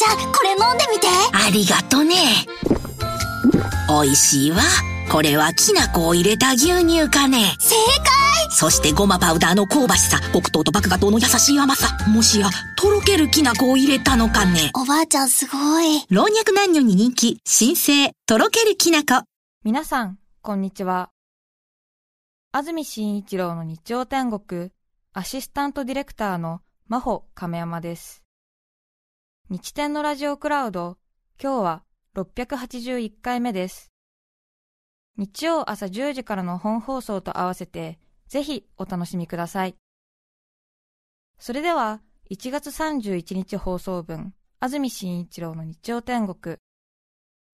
ちゃんこれ飲んでみて。ありがとね。美味しいわ。これはきな粉を入れた牛乳かね。正解。そしてごまパウダーの香ばしさ。黒糖と麦芽糖の優しい甘さ。もしやとろけるきな粉を入れたのかね。おばあちゃんすごい。老若男女に人気。新生とろけるきな粉。皆さん、こんにちは。安住紳一郎の日曜天国、アシスタントディレクターの真帆亀山です。日天のラジオクラウド、今日は681回目です。日曜朝10時からの本放送と合わせて、ぜひお楽しみください。それでは、1月31日放送分、安住紳一郎の日曜天国。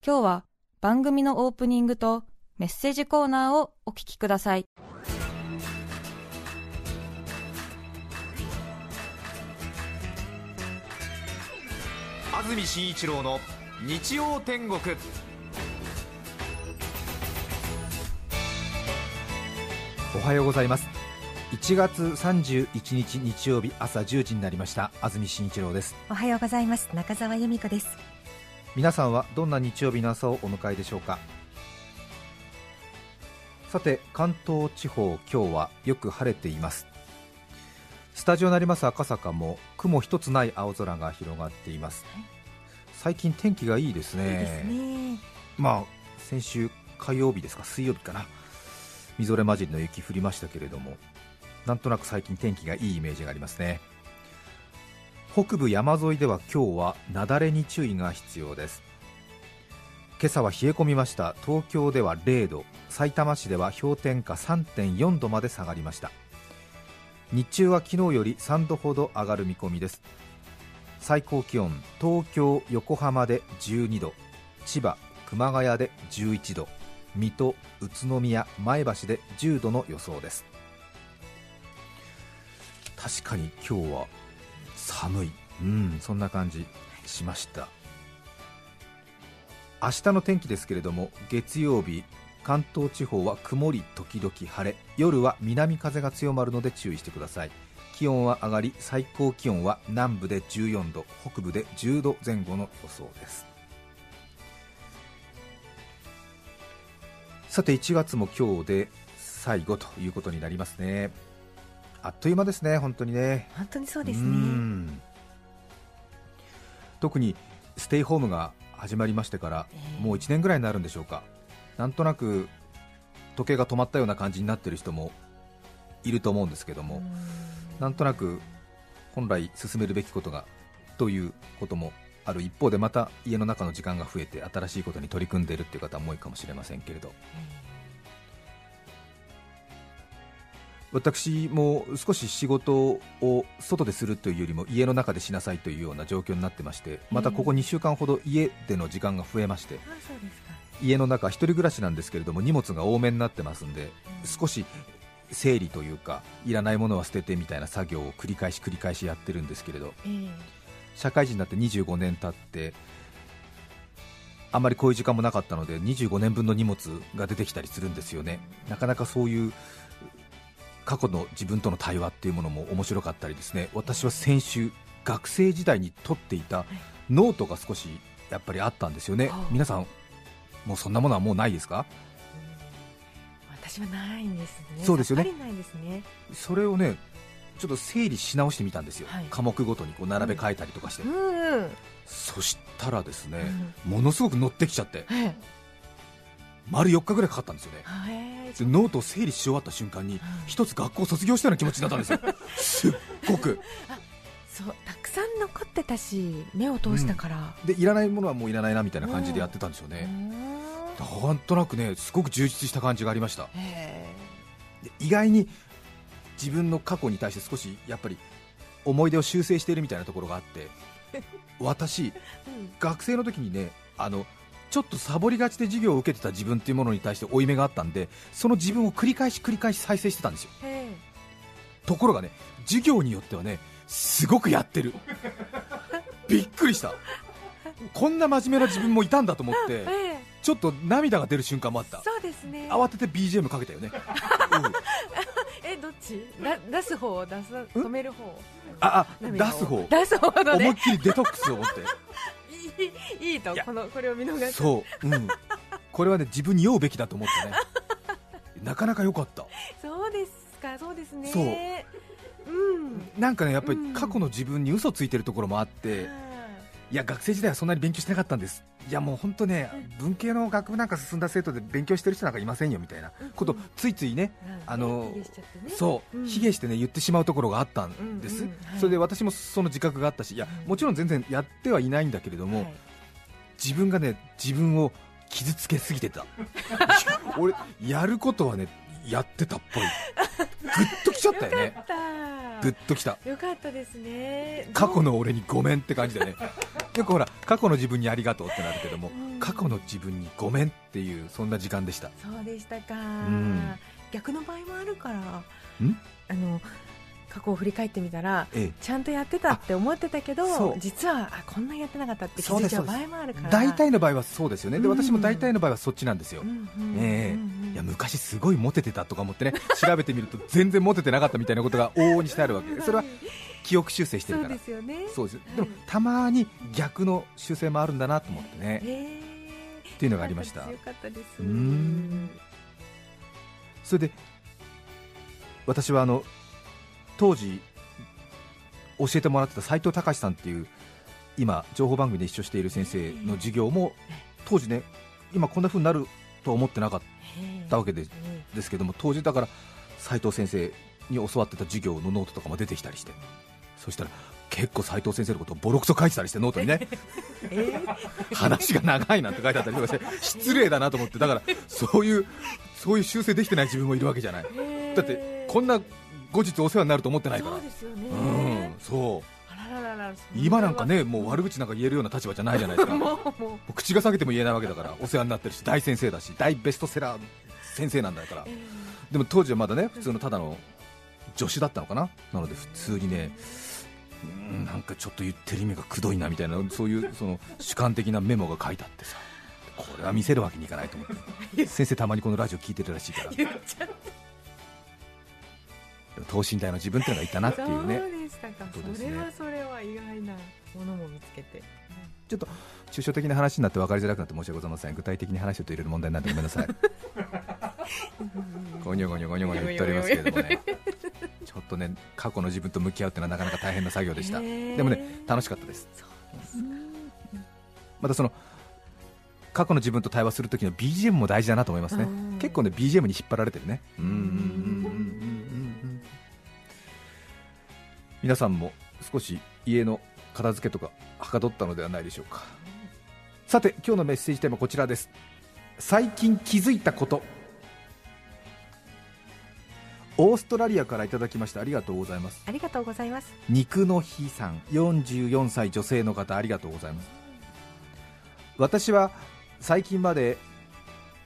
今日は、番組のオープニングとメッセージコーナーをお聞きください。安住紳一郎の日曜天国。おはようございます。1月31日日曜日朝10時になりました。安住紳一郎です。おはようございます。中澤由美子です。皆さんはどんな日曜日の朝をお迎えでしょうか？さて関東地方今日はよく晴れています。スタジオになります赤坂も雲一つない青空が広がっています、最近天気がいいですね。ね。まあ先週火曜日ですか水曜日かな。みぞれ混じりの雪降りましたけれどもなんとなく最近天気がいいイメージがありますね。北部山沿いでは今日は雪崩に注意が必要です。今朝は冷え込みました。東京では0度。さいたま市では氷点下3.4度まで下がりました。日中は昨日より3度ほど上がる見込みです最高気温東京横浜で12度千葉熊谷で11度水戸宇都宮前橋で10度の予想です。確かに今日は寒い。うんそんな感じしました。明日の天気ですけれども月曜日関東地方は曇り時々晴れ夜は南風が強まるので注意してください。気温は上がり最高気温は南部で14度北部で10度前後の予想です。さて1月も今日で最後ということになりますね。あっという間ですね本当にね。本当にそうですうねん。特にステイホームが始まりましてから、ええ。もう1年ぐらいになるんでしょうか。なんとなく時計が止まったような感じになっている人もいると思うんですけども、なんとなく本来進めるべきことがということもある一方でまた家の中の時間が増えて新しいことに取り組んでいるという方も多いかもしれませんけれど私も少し仕事を外でするというよりも家の中でしなさいというような状況になってましてまたここ2週間ほど家での時間が増えまして家の中、一人暮らしなんですけれども荷物が多めになってますんで少し整理というかいらないものは捨ててみたいな作業を繰り返し繰り返しやってるんですけれどええ。社会人になって25年経ってあんまりこういう時間もなかったので25年分の荷物が出てきたりするんですよね。なかなかそういう過去の自分との対話っていうものも面白かったりですね。私は先週学生時代に取っていたノートが少しやっぱりあったんですよね。はあ。皆さんもうそんなものはもうないですか？私はないんですね。そうですよね。ね。それをねちょっと整理し直してみたんですよ、はい。科目ごとにこう並べ替えたりとかして、うんうん。そしたらですね、ものすごく乗ってきちゃってはい。丸4日ぐらいかかったんですよね。はい。でノートを整理し終わった瞬間に一つ学校を卒業したような気持ちになったんですよ。すっごく。そうたくさん残ってたし目を通したから、でいらないものはもういらないなみたいな感じでやってたんですようね、んなんとなくねすごく充実した感じがありました。意外に自分の過去に対して少しやっぱり思い出を修正しているみたいなところがあって 私学生の時にねあのちょっとサボりがちで授業を受けてた自分っていうものに対して負い目があったんでその自分を繰り返し繰り返し再生してたんですよ。へところがね授業によってはねすごくやってる。びっくりした。こんな真面目な自分もいたんだと思って ちょっと涙が出る瞬間もあった。そうですね。慌てて BGM かけたよね、うん。えどっち？だ出す方出す止める方？ああ出す方。出す方のね。思いっきりデトックスを持って。いいといや。このこれを見逃す。そう、うん、これはね自分に酔うべきだと思ってね。なかなか良かった。そうですか。そうですね。そう。うん。なんかねやっぱりうん。過去の自分に嘘ついてるところもあって、いや学生時代はそんなに勉強してなかったんです。いやもう本当ね文系の学部なんか進んだ生徒で勉強してる人なんかいませんよみたいなことうんついついねあのそう、うん。卑下してね言ってしまうところがあったんです、それで私もその自覚があったしいやうん。もちろん全然やってはいないんだけれども、はい。自分がね自分を傷つけすぎてた。俺やることはねやってたっぽい。グッときちゃったよね。よかった。グッときた。よかったですね。過去の俺にごめんって感じでね。よくほら過去の自分にありがとうってなるけども、うん。過去の自分にごめんっていうそんな時間でした。そうでしたか、ん。逆の場合もあるから。ん？あの過去を振り返ってみたらええ。ちゃんとやってたって思ってたけそどう。実はあこんなやってなかったって気づいちゃう場合もあるから。大体の場合はそうですよね。でうん私も大体の場合はそっちなんですよ、昔すごいモテてたとか思ってね 調べてみると全然モテてなかったみたいなことが往々にしてあるわけ。それは記憶修正してるそうからですよね。そうです。はい。でもたまに逆の修正もあるんだなと思ってね。へえ。っていうのがありました。よかったです。うーん。それで私はあの当時教えてもらってた斉藤隆さんっていう今情報番組で一緒している先生の授業も当時ね今こんな風になるとは思ってなかったわけでうんですけども当時だから斉藤先生に教わってた授業のノートとかも出てきたりしてそしたら結構斉藤先生のことをボロクソ書いてたりしてノートにね。えー話が長いなんて書いてあったりとかして失礼だなと思ってだからそういうそういう修正できてない自分もいるわけじゃない。だってこんな後日お世話になると思ってないから。そうですよね。今なんかねもう悪口なんか言えるような立場じゃないじゃないですか。も もう。もうう口が裂けても言えないわけだからお世話になってるし大先生だし大ベストセラー先生なんだから。えでも当時はまだね普通のただの助手だったのかな？なので普通にねうんなんかちょっと言ってる意味がくどいなみたいなそういう その主観的なメモが書いてあってさ。これは見せるわけにいかないと思って。先生たまにこのラジオ聞いてるらしいから。ー言っちゃっ等身大の自分っていうのがいたなってたいうね。そうでしたか。それはそれは意外なものも見つけて。ちょっと抽象的な話になって分かりづらくなって申し訳ございません。具体的に話すると入れる問題になってごめんなさい。ゴニョゴニョゴニョゴニョ言っておりますけれどもねちょっとね過去の自分と向き合うっていうのはなかなか大変な作業でした。でもね楽しかったです。そうですまたその過去の自分と対話するときの BGM も大事だなと思いますね。うん。結構ね BGM に引っ張られてるね。ううん皆さんも少し家の片付けとかはかどったのではないでしょうか。さて今日のメッセージテーマこちらです。最近気づいたこと。オーストラリアからいただきましたありがとうございます。ありがとうございます。肉の日さん。44歳女性の方ありがとうございます。私は最近まで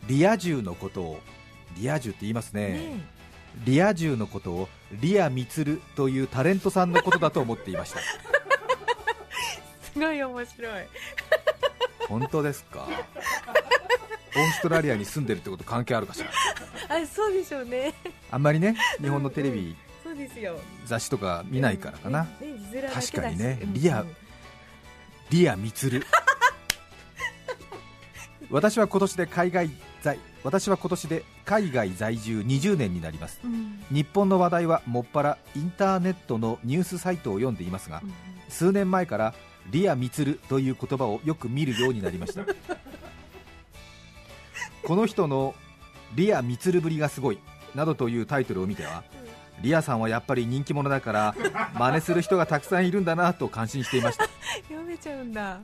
リア充のことをリア充って言いますね。ねリア充のことをリアミツルというタレントさんのことだと思っていました。すごい面白い。本当ですか？オーストラリアに住んでるってこと関係あるかしら？あそうでしょうね。あんまりね日本のテレビそうですよ。雑誌とか見ないからかな、ねね確かにね。うんリアうんリアミツル私は今年で海外在私は今年で海外在住20年になります。うん。日本の話題はもっぱらインターネットのニュースサイトを読んでいますがうん数年前からリアミツルという言葉をよく見るようになりました。この人のリアミツルぶりがすごいなどというタイトルを見てはリアさんはやっぱり人気者だから真似する人がたくさんいるんだなと感心していました。読めちゃうんだ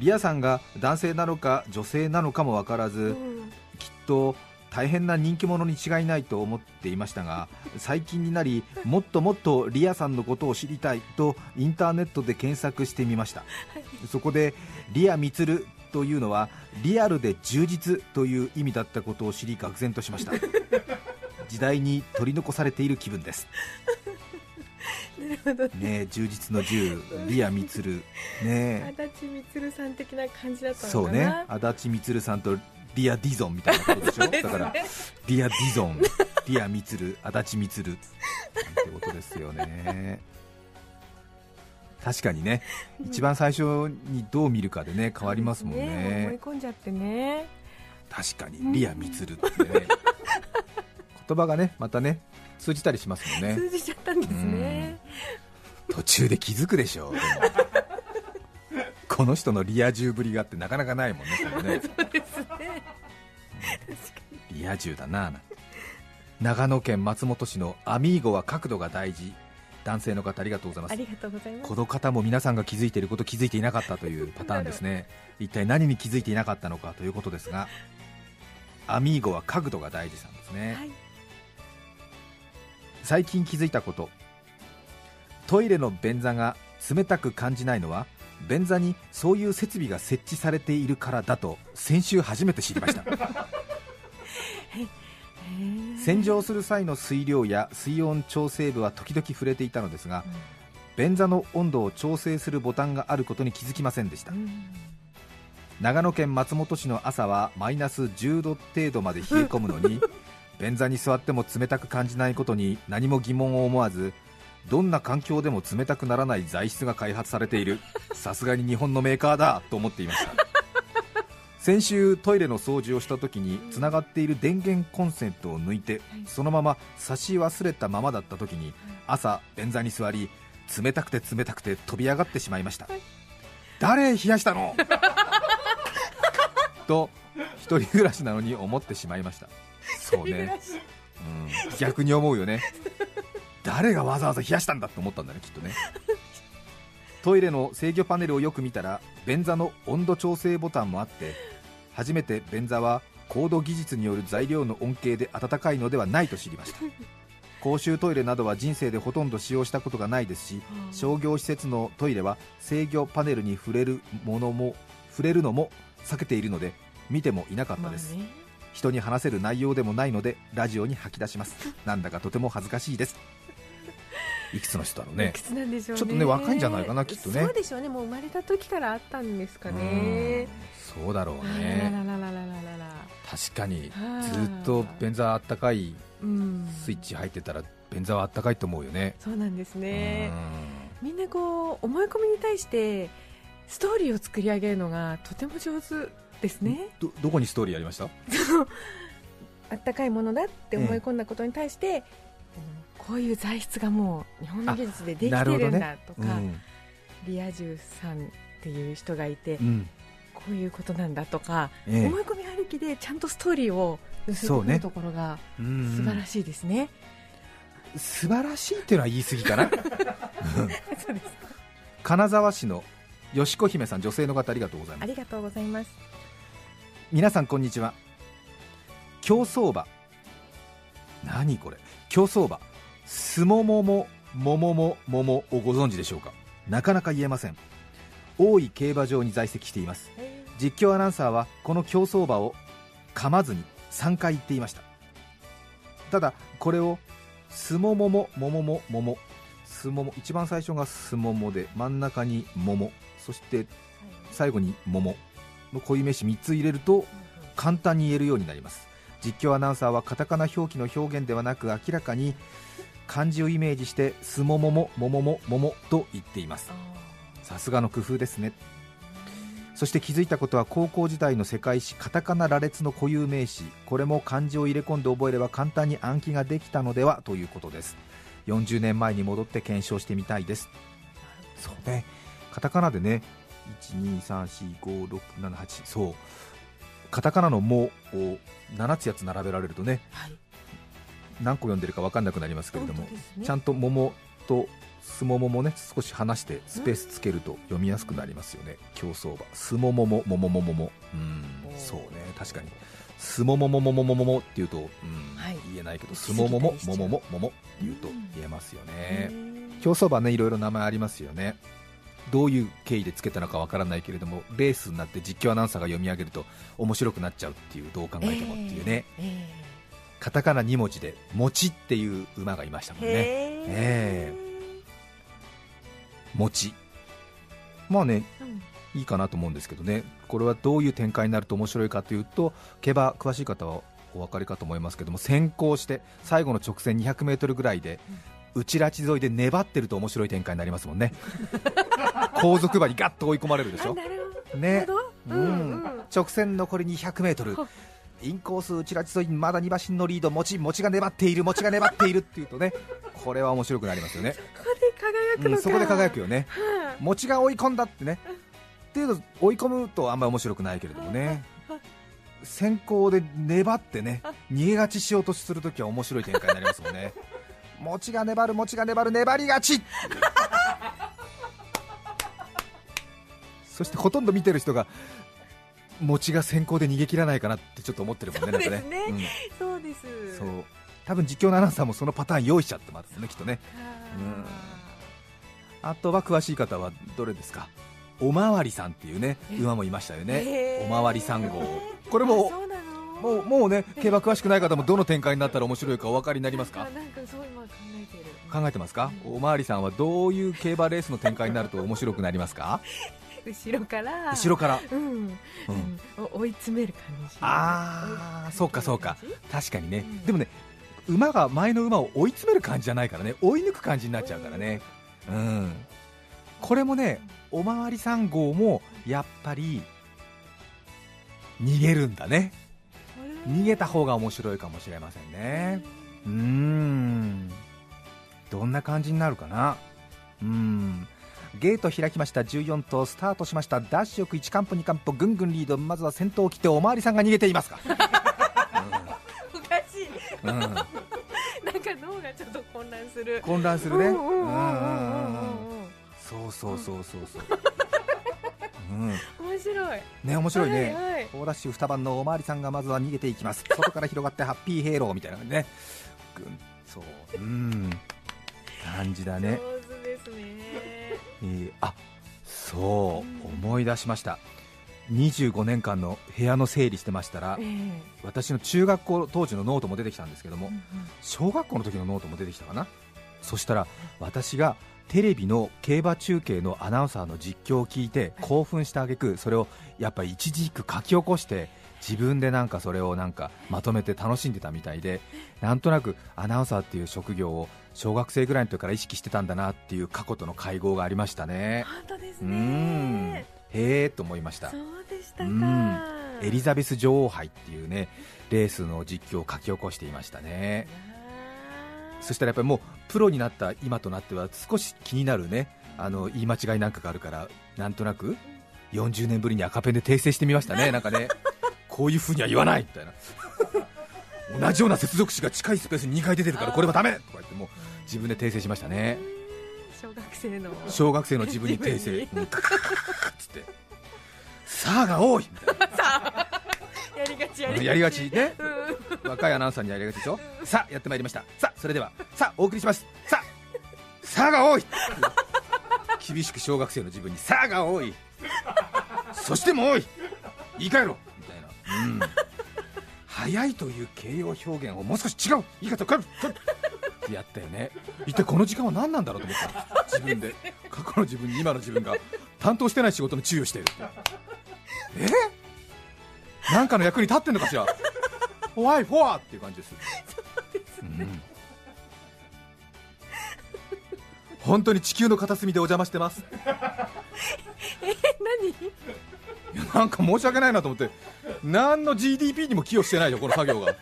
リアさんが男性なのか女性なのかも分からずうん。きっと大変な人気者に違いないと思っていましたが最近になりもっともっとリアさんのことを知りたいとインターネットで検索してみました。そこでリアミツルというのはリアルで充実という意味だったことを知り愕然としました。時代に取り残されている気分ですねえ充実の充リアミツルね。え足立みつるさん的な感じだったのかな。そうね。足立みつるさんとリア・ディゾンみたいなことでしょ？ね。だからリア・ディゾンリア・みつる足立みつる。ってことですよね。確かにね。一番最初にどう見るかでね変わりますもんね。思い込んじゃってね。確かにリアミツルってね。言葉がねまたね通じたりしますもんね。通じちゃったんですね。途中で気づくでしょう。この人のリア充ぶりがあってなかなかないもんねそれね。そうですね。リア充だな長野県松本市のアミーゴは角度が大事。男性の方ありがとうございます。ありがとうございます。この方も皆さんが気づいていること気づいていなかったという。パターンですね。一体何に気づいていなかったのかということですがアミーゴは角度が大事さんですね、はい最近気づいたこと。トイレの便座が冷たく感じないのは便座にそういう設備が設置されているからだと先週初めて知りました。洗浄する際の水量や水温調整部は時々触れていたのですが便座の温度を調整するボタンがあることに気づきませんでした。長野県松本市の朝はマイナス10度程度まで冷え込むのに 便座に座っても冷たく感じないことに何も疑問を思わずどんな環境でも冷たくならない材質が開発されているさすがに日本のメーカーだと思っていました。先週トイレの掃除をした時につながっている電源コンセントを抜いてそのまま差し忘れたままだった時に朝便座に座り冷たくて冷たくて飛び上がってしまいました。誰冷やしたの？と一人暮らしなのに思ってしまいましたそうね、うん、逆に思うよね。誰がわざわざ冷やしたんだって思ったんだねきっとね。トイレの制御パネルをよく見たら便座の温度調整ボタンもあって初めて便座は高度技術による材料の恩恵で暖かいのではないと知りました。公衆トイレなどは人生でほとんど使用したことがないですし商業施設のトイレは制御パネルに触れるものも触れるのも避けているので見てもいなかったです、まあね。人に話せる内容でもないのでラジオに吐き出します。なんだかとても恥ずかしいです。いくつの人だろうね。うね。ちょっとね若いんじゃないかなきっとね。そうでしょうね。もう生まれた時からあったんですかね。うんそうだろうね。確かにはい。ずっと便座あったかいうん。スイッチ入ってたら便座はあったかいと思うよね。そうなんですね。うん。みんなこう思い込みに対してストーリーを作り上げるのがとても上手ですね。どどこにストーリーありました？あったかいものだって思い込んだことに対して、うんこういう材質がもう日本の技術でできてるんだとか、うん。リア充さんっていう人がいて、うん。こういうことなんだとか、ええ。思い込みありきでちゃんとストーリーを寄せてそうね。くるところがうん素晴らしいですね。素晴らしいっていうのは言い過ぎかな？金沢市のよしこ姫さん女性の方ありがとうございます。ありがとうございます。皆さんこんにちは。競走馬。何これ。競走馬。すももももももももをご存知でしょうか。なかなか言えません。大井競馬場に在籍しています。実況アナウンサーはこの競走馬を噛まずに3回言っていました。ただこれをすももももももももすもも一番最初がすももで真ん中にももそして最後に桃の固有名詞3つ入れると簡単に言えるようになります。実況アナウンサーはカタカナ表記の表現ではなく明らかに漢字をイメージしてすももももももももと言っています。さすがの工夫ですね。そして気づいたことは高校時代の世界史カタカナ羅列の固有名詞。これも漢字を入れ込んで覚えれば簡単に暗記ができたのではということです。40年前に戻って検証してみたいです。そうね。カタカナでね1234567そう。カタカナの「も」を7つやつ並べられるとねはい。何個読んでるか分かんなくなりますけれども、ね。ちゃんと桃とすもももね少し離してスペースつけると読みやすくなりますよね。競走馬。すもももももももも。うん。そうね。確かに。すももももももももっていうと、うん。はい。言えないけどすももももももももって言うとうん言えますよね、競走馬ねいろいろ名前ありますよねどういう経緯でつけたのかわからないけれどもレースになって実況アナウンサーが読み上げると面白くなっちゃうっていうどう考えてもっていうね、えカタカナ2文字で「もち」っていう馬がいましたもんね。え。へえ。もちまあねうん。いいかなと思うんですけどね。これはどういう展開になると面白いかというと競馬詳しい方はお分かりかと思いますけども先行して最後の直線 200m ぐらいで内ラチ沿いで粘ってると面白い展開になりますもんね 後続馬にガッと追い込まれるでしょ？ね。ど、ううん直線残り 200m ほインコース内ラチ沿いにまだ2馬身のリード。持ち持ちが粘っている。持ちが粘っているっていうとねこれは面白くなりますよね、そこで輝くのか、うん、そこで輝くよね。は持ちが追い込んだってね。っていうと追い込むとあんまり面白くないけれどもね。先行で粘ってね逃げ勝ちしようとするときは面白い展開になりますもんね。持ちが粘る持ちが粘る粘り勝ちそしてほとんど見てる人が持ちが先行で逃げ切らないかなってちょっと思ってるもんねなんかねそうですね。うん。そうです。そう。多分実況のアナウンサーもそのパターン用意しちゃってますねきっとね。あとは詳しい方はどれですか？おまわりさんっていうね馬もいましたよね。おまわり3号。これももうもうね競馬詳しくない方もどの展開になったら面白いかお分かりになりますか？考えてますか？おまわりさんはどういう競馬レースの展開になると面白くなりますか？後ろから。後ろから。うん、うん。追い詰める感じ。ああそうかそうか。確かにね。うん。でもね馬が前の馬を追い詰める感じじゃないからね。追い抜く感じになっちゃうからね。うん。これもねおまわり3号もやっぱり逃げるんだね。逃げた方が面白いかもしれませんね。うーん。どんな感じになるかな。うーんゲート開きました。14頭スタートしました。ダッシュよく1カンポ2カンポぐんぐんリード。まずは先頭を切っておまわりさんが逃げていますか、うん、おかしい、うん、なんか脳がちょっと混乱する。混乱するね。そうそうそうそうそう。うん、面白い。ね面白いね、はいはい、ダッシュ2番のおまわりさんがまずは逃げていきます。外から広がってハッピーヘイローみたいなね。そう。うん。感じだね。えーあそう思い出しました。25年間の部屋の整理してましたらええ。私の中学校当時のノートも出てきたんですけどもうんうん。小学校の時のノートも出てきたかな？そしたら私がテレビの競馬中継のアナウンサーの実況を聞いて興奮した挙句それをやっぱり一字一句書き起こして自分でなんかそれをなんかまとめて楽しんでたみたいでなんとなくアナウンサーっていう職業を小学生ぐらいの時から意識してたんだなっていう過去との邂逅がありましたね。う本当ですね。へえと思いました。そうでしたうん。かエリザベス女王杯っていうねレースの実況を書き起こしていましたね。そしたらやっぱりもうプロになった今となっては少し気になるねあの言い間違いなんかがあるからなんとなく40年ぶりに赤ペンで訂正してみましたねなんかねこういうふうには言わない。みたいな。同じような接続詞が近いスペースに2回出てるからこれはダメ！とか言ってもう自分で訂正しましたね。小学生の。小学生の自分に訂正。カカカカカカっつって「さあ」が多いみたいやりがちなやりがちねうん若いアナウンサーにやりがちでしょさあやってまいりましたさあそれではさあお送りしますさあさあが多い厳しく小学生の自分にさあが多いそしても多い言い換えろうん、早いという形容表現をもう少し違う。言い方を変ってやったよね。一体この時間は何なんだろうと思った。自分で。過去の自分に今の自分が。担当してない仕事の注意をしているえ？なんかの役に立ってんのかしら？ホワイフォアっていう感じです。うん。本当に地球の片隅でお邪魔してます。何？いやなんか申し訳ないなと思って何の GDP にも寄与してないよこの作業が。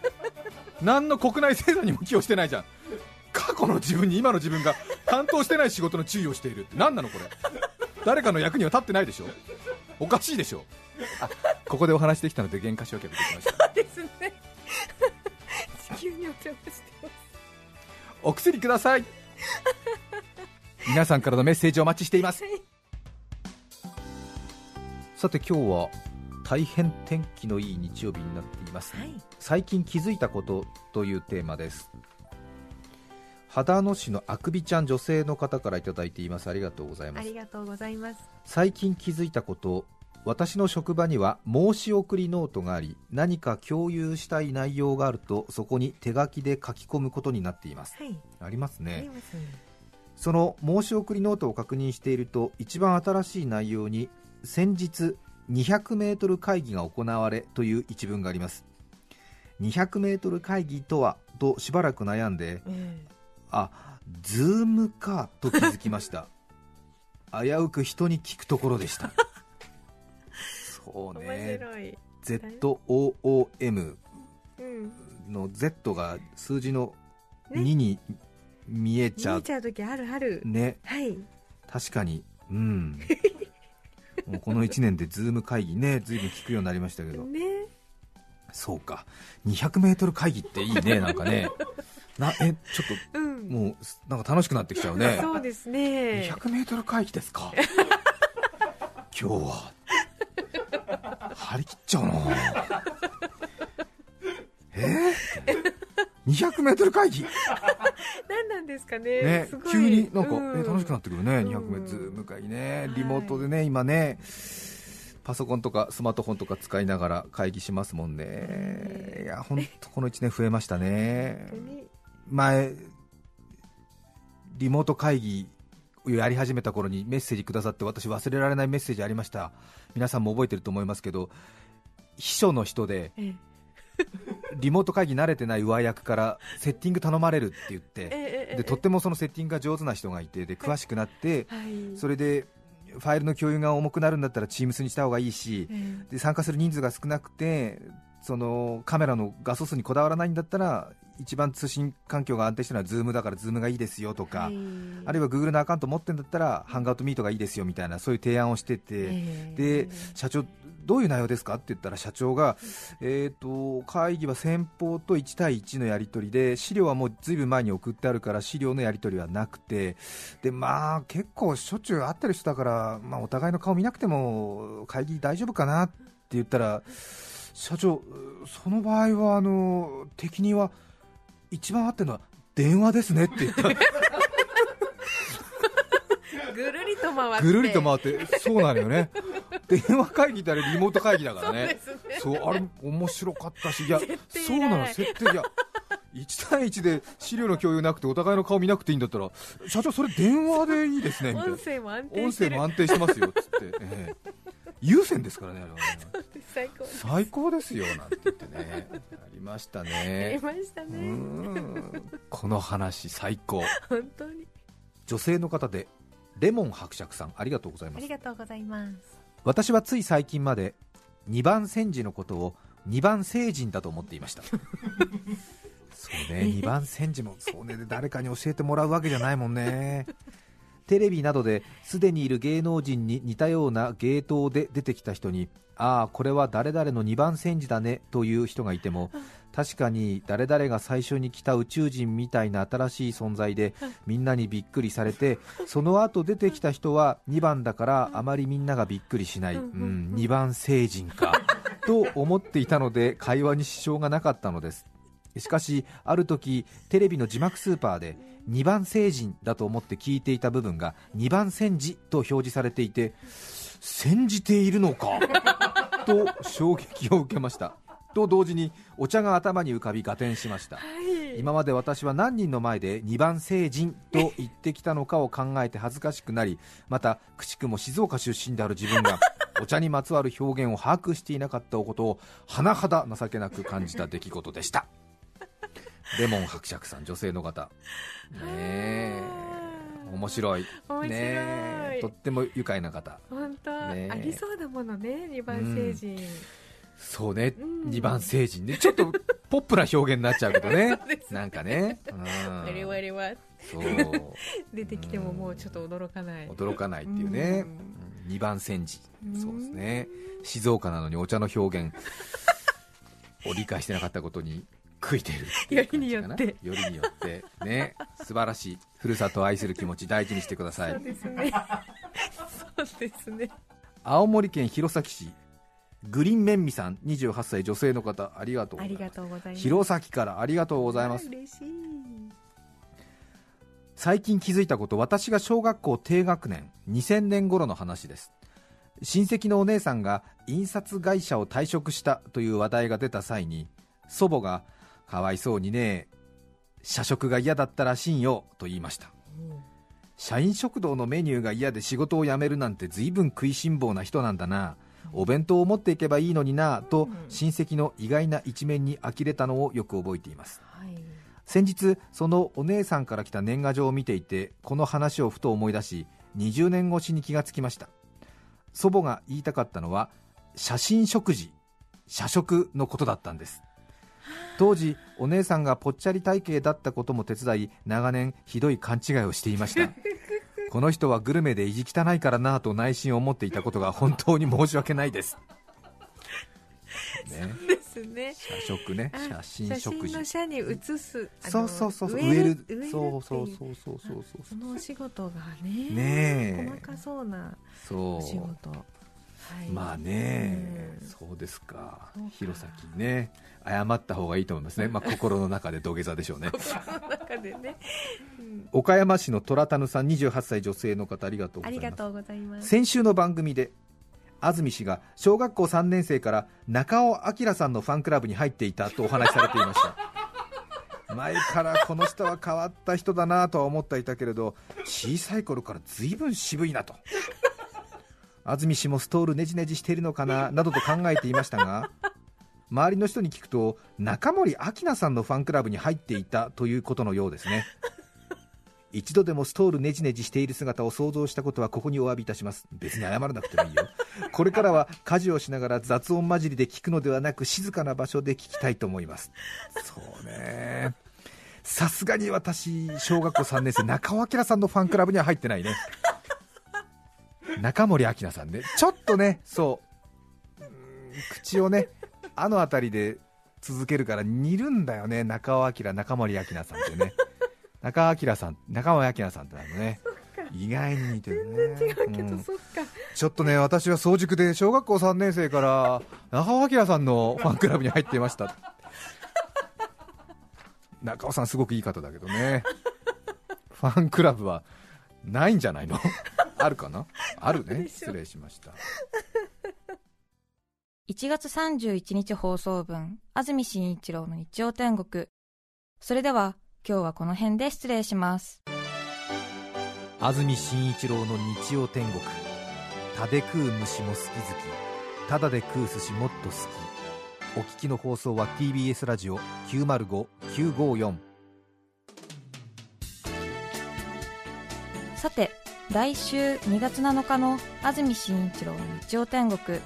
何の国内生産にも寄与してないじゃん。過去の自分に今の自分が担当してない仕事の注意をしているって。何なのこれ。誰かの役には立ってないでしょ。おかしいでしょ。あここでお話できたので原価償却できました。ですね。地球にお邪魔してます。お薬ください。皆さんからのメッセージをお待ちしていますさて今日は大変天気のいい日曜日になっています、はい。最近気づいたことというテーマです。秦野市のあくびちゃん女性の方からいただいています。ありがとうございます。ありがとうございます。最近気づいたこと私の職場には申し送りノートがあり何か共有したい内容があるとそこに手書きで書き込むことになっています。はい。ありますあね。その申し送りノートを確認していると一番新しい内容に先日200メートル会議が行われという一文があります。200メートル会議とはとしばらく悩んでえあ Zoom かと気づきました。危うく人に聞くところでした。そうね面白い。 Zoom うん。の Z が数字のね。2に見えちゃう。見えちゃう時あるある。ね。はい。確かに。うん もうこの1年で Zoom 会議ねずいぶん聞くようになりましたけど。ね。そうか。200m 会議っていいねなんかね。なえちょっうん。ともうなんか楽しくなってきちゃうね。そうですね。200m 会議ですか。今日は。張り切っちゃうな。え？ー、200m 会議？ですかね。ね急になんか、うえ楽しくなってくるね、うん。200m ズーム会議ね。はい。リモートでね、今ねパソコンとかスマートフォンとか使いながら会議しますもんね。い。や本当この1年増えましたね。前リモート会議をやり始めた頃にメッセージくださって私忘れられないメッセージありました。皆さんも覚えてると思いますけど秘書の人でえリモート会議慣れてない上役からセッティング頼まれるって言ってでとってもそのセッティングが上手な人がいてで詳しくなってはい。それでファイルの共有が重くなるんだったら Teams にした方がいいしえ。で参加する人数が少なくてそのカメラの画素数にこだわらないんだったら一番通信環境が安定してるのは Zoom だから Zoom がいいですよとか、あるいは Google のアカウント持ってるんだったらハンガウトミートがいいですよみたいなそういう提案をしてて、ええ。で社長、どういう内容ですかって言ったら社長が、えー、と会議は先方と1対1のやり取りで資料はもうずいぶん前に送ってあるから資料のやり取りはなくてで、まあ、結構しょっちゅう会ってる人だから、まあ、お互いの顔見なくても会議大丈夫かなって言ったら社長、その場合はあの敵には一番合ってるのは電話ですねって言った。ぐるりと回って。ぐるりと回ってそうなのよね。電話会議ってあれリモート会議だからね。そうね。あれ面白かったしいやそうなの設定いや1対1で資料の共有なくてお互いの顔見なくていいんだったら社長それ電話でいいですねみたいな。音声も安定音してますよっつって、ええ。有線ですからねあれはね最高です。最高ですよなんて言ってね。ありましたありましたね。ん。この話最高。本当に。女性の方でレモン伯爵さんありがとうございます。ありがとうございます。私はつい最近まで2番煎じのことを2番成人だと思っていました。そうね2番煎じもそうね誰かに教えてもらうわけじゃないもんね。テレビなどですでにいる芸能人に似たような芸当で出てきた人にああこれは誰々の2番煎じだねという人がいても確かに誰々が最初に来た宇宙人みたいな新しい存在でみんなにびっくりされてその後出てきた人は2番だからあまりみんながびっくりしない、うん、2番成人かと思っていたので会話に支障がなかったのです。しかしある時テレビの字幕スーパーで2番成人だと思って聞いていた部分が2番煎じと表示されていて煎じているのか？と衝撃を受けました。と同時にお茶が頭に浮かび合点しました。はい。今まで私は何人の前で2番成人と言ってきたのかを考えて恥ずかしくなりまたくしくも静岡出身である自分が お茶にまつわる表現を把握していなかったことを甚だ情けなく感じた出来事でした。レモン伯爵さん女性の方。ねえ面白い。面白い。ねえ。とっても愉快な方。本当、ねありそうだものね二番成人、そうね、うん。2番成人ね。ちょっとポップな表現になっちゃうけどね。そうですなんかね、うん。我々はそう。出てきてももうちょっと驚かない。驚かないっていうね、うん。2番煎じうん。そうですね。静岡なのにお茶の表現。を理解してなかったことに悔いてる よりによって。よりによって。ね。素晴らしいふるさとを愛する気持ち大事にしてくださそういですね。そうですね。青森県弘前市グリーンメンミさん28歳女性の方ありがとうございます。ありがとうございます。弘前からありがとうございます。あ嬉しい。最近気づいたこと私が小学校低学年2000年頃の話です。親戚のお姉さんが印刷会社を退職したという話題が出た際に祖母がかわいそうにね社食が嫌だったらしいんよと言いました。社員食堂のメニューが嫌で仕事を辞めるなんて随分食いしん坊な人なんだな。お弁当を持っていけばいいのになとうん親戚の意外な一面に呆れたのをよく覚えています。はい。先日そのお姉さんから来た年賀状を見ていてこの話をふと思い出し20年越しに気がつきました。祖母が言いたかったのは写真食事社食のことだったんです当時お姉さんがぽっちゃり体型だったことも手伝い長年ひどい勘違いをしていました。この人はグルメで意地汚いからなぁと内心思っていたことが本当に申し訳ないです。ね、ですね。社食ね。写真食事。写真に写すそうそうそう植えるそうそうそうそうそうそうそのお仕事がねね細かそうなお仕事。はい、まあね、うん、そうですか。弘前ね謝った方がいいと思いますね、まあ、心の中で土下座でしょうね。岡山市の虎田さん28歳女性の方ありがとうございます。先週の番組で安住氏が小学校3年生から中尾明さんのファンクラブに入っていたとお話しされていました。前からこの人は変わった人だなとは思っていたけれど小さい頃から随分渋いなと安住氏もストールねじねじしているのかな などと考えていましたが周りの人に聞くと中森明菜さんのファンクラブに入っていたということのようですね。一度でもストールねじねじしている姿を想像したことはここにお詫びいたします。別に謝らなくてもいいよ。これからは家事をしながら雑音混じりで聞くのではなく静かな場所で聞きたいと思います。そうね。さすがに私小学校3年生中尾明さんのファンクラブには入ってないね中森明菜さんね。ちょっとねそう。口をねあの辺りで続けるから似るんだよね。中尾明中森明菜さんってね。中尾明さん中森明菜さんってあのね意外に似てるね。全然違うけど、うん、そっか。ちょっとね私は早熟で小学校3年生から中尾明さんのファンクラブに入っていました。中尾さんすごくいい方だけどね。ファンクラブはないんじゃないの？あるかな？あるね。失礼しました。1月31日放送分安住紳一郎の日曜天国。それでは今日はこの辺で失礼します。安住紳一郎の日曜天国。たで食う虫も好き好き。ただで食う寿司もっと好き。お聞きの放送は TBS ラジオ905954さて来週2月7日の安住紳一郎の日曜天国。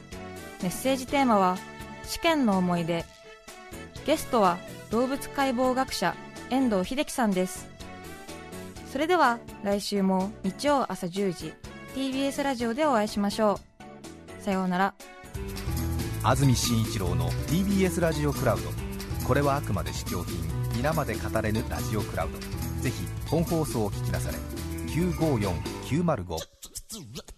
メッセージテーマは試験の思い出。ゲストは動物解剖学者遠藤秀樹さんです。それでは来週も日曜朝10時 TBS ラジオでお会いしましょう。さようなら。安住紳一郎の TBS ラジオクラウド。これはあくまで試供品。皆まで語れぬラジオクラウド。ぜひ本放送を聞きなされ。954 905